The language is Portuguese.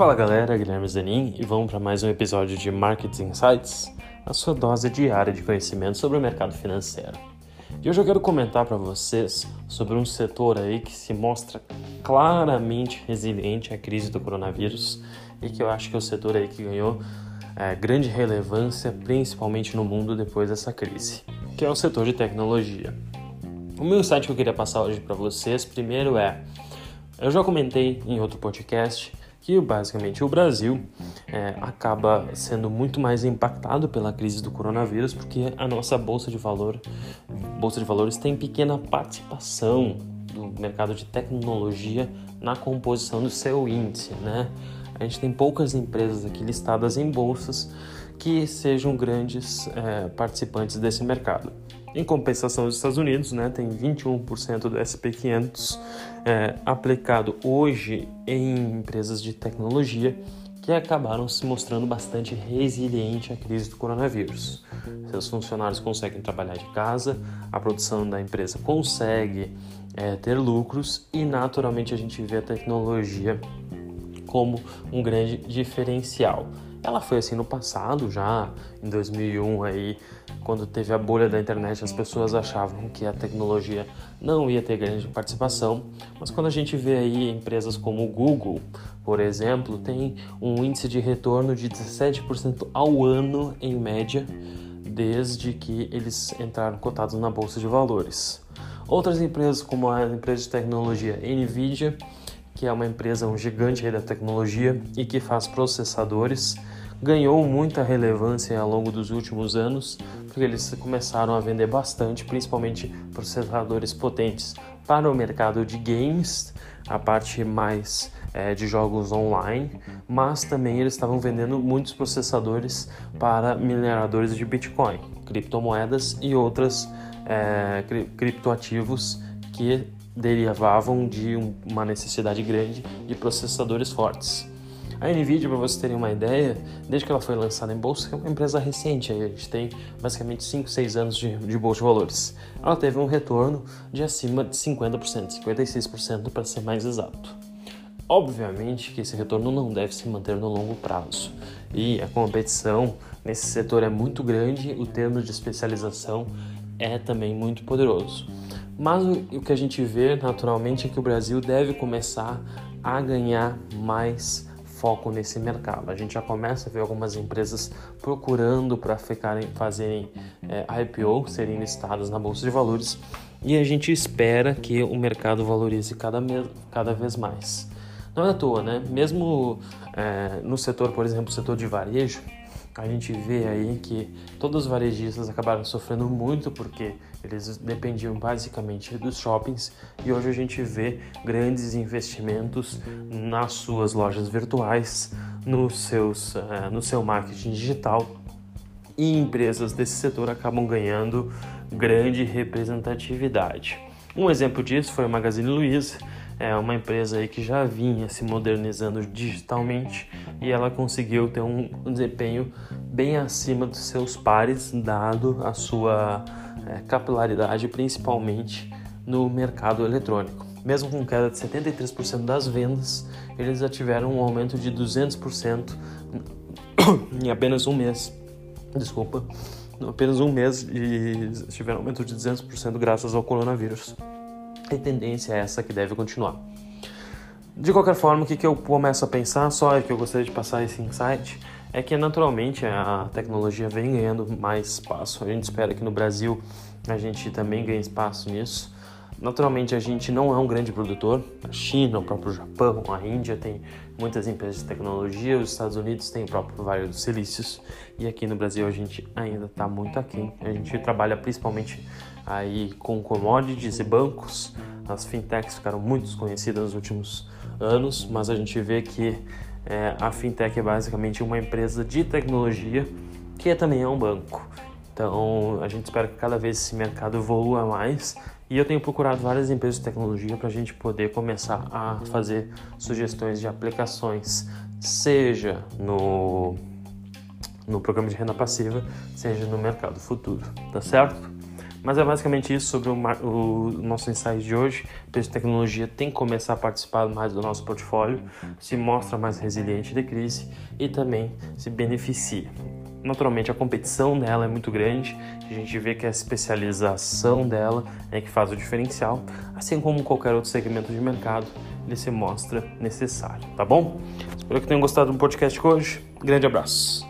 Fala galera, Guilherme Zanin e vamos para mais um episódio de Market Insights, a sua dose diária de conhecimento sobre o mercado financeiro. E hoje eu quero comentar para vocês sobre um setor aí que se mostra claramente resiliente à crise do coronavírus e que eu acho que é o setor aí que ganhou é, grande relevância, principalmente no mundo depois dessa crise, que é o setor de tecnologia. O meu insight que eu queria passar hoje para vocês, primeiro é, eu já comentei em outro podcast que basicamente o Brasil é, acaba sendo muito mais impactado pela crise do coronavírus porque a nossa bolsa de valor, bolsa de valores tem pequena participação do mercado de tecnologia na composição do seu índice, né? A gente tem poucas empresas aqui listadas em bolsas que sejam grandes é, participantes desse mercado. Em compensação, os Estados Unidos né, tem 21% do SP500 é, aplicado hoje em empresas de tecnologia que acabaram se mostrando bastante resiliente à crise do coronavírus. Seus funcionários conseguem trabalhar de casa, a produção da empresa consegue é, ter lucros e, naturalmente, a gente vê a tecnologia como um grande diferencial. Ela foi assim no passado, já em 2001 aí, quando teve a bolha da internet, as pessoas achavam que a tecnologia não ia ter grande participação, mas quando a gente vê aí empresas como o Google, por exemplo, tem um índice de retorno de 17% ao ano em média, desde que eles entraram cotados na bolsa de valores. Outras empresas, como a empresa de tecnologia Nvidia, que é uma empresa, um gigante da tecnologia e que faz processadores, ganhou muita relevância ao longo dos últimos anos, porque eles começaram a vender bastante, principalmente processadores potentes para o mercado de games, a parte mais é, de jogos online, mas também eles estavam vendendo muitos processadores para mineradores de Bitcoin, criptomoedas e outros é, criptoativos que derivavam de uma necessidade grande de processadores fortes. A Nvidia, para vocês terem uma ideia, desde que ela foi lançada em bolsa, é uma empresa recente, a gente tem basicamente 5, 6 anos de, de bolsa de valores. Ela teve um retorno de acima de 50%, 56% para ser mais exato. Obviamente que esse retorno não deve se manter no longo prazo e a competição nesse setor é muito grande, o termo de especialização é também muito poderoso. Mas o que a gente vê naturalmente é que o Brasil deve começar a ganhar mais foco nesse mercado. A gente já começa a ver algumas empresas procurando para ficarem fazerem é, IPO, serem listadas na bolsa de valores, e a gente espera que o mercado valorize cada, cada vez mais. Não é à toa, né? Mesmo é, no setor, por exemplo, setor de varejo, a gente vê aí que todos os varejistas acabaram sofrendo muito porque eles dependiam basicamente dos shoppings e hoje a gente vê grandes investimentos nas suas lojas virtuais, nos seus, uh, no seu marketing digital e empresas desse setor acabam ganhando grande representatividade. Um exemplo disso foi a Magazine Luiza, é uma empresa aí que já vinha se modernizando digitalmente e ela conseguiu ter um desempenho bem acima dos seus pares, dado a sua é, capilaridade, principalmente no mercado eletrônico. Mesmo com queda de 73% das vendas, eles já tiveram um aumento de 200% em apenas um mês. Desculpa, apenas um mês e tiveram um aumento de 200% graças ao coronavírus. A tendência é essa que deve continuar. De qualquer forma, o que, que eu começo a pensar, só é que eu gostaria de passar esse insight, é que naturalmente a tecnologia vem ganhando mais espaço. A gente espera que no Brasil a gente também ganhe espaço nisso. Naturalmente a gente não é um grande produtor. A China, o próprio Japão, a Índia tem muitas empresas de tecnologia, os Estados Unidos têm o próprio Vale dos Silícios e aqui no Brasil a gente ainda está muito aquém. A gente trabalha principalmente aí com commodities e bancos. As fintechs ficaram muito desconhecidas nos últimos anos, mas a gente vê que é, a fintech é basicamente uma empresa de tecnologia que também é um banco. Então a gente espera que cada vez esse mercado evolua mais e eu tenho procurado várias empresas de tecnologia para a gente poder começar a fazer sugestões de aplicações, seja no, no programa de renda passiva, seja no mercado futuro, tá certo? Mas é basicamente isso sobre o, o nosso insight de hoje. O preço de tecnologia tem que começar a participar mais do nosso portfólio, se mostra mais resiliente de crise e também se beneficia. Naturalmente, a competição dela é muito grande, a gente vê que a especialização dela é que faz o diferencial, assim como qualquer outro segmento de mercado, ele se mostra necessário, tá bom? Espero que tenham gostado do podcast de hoje. Grande abraço!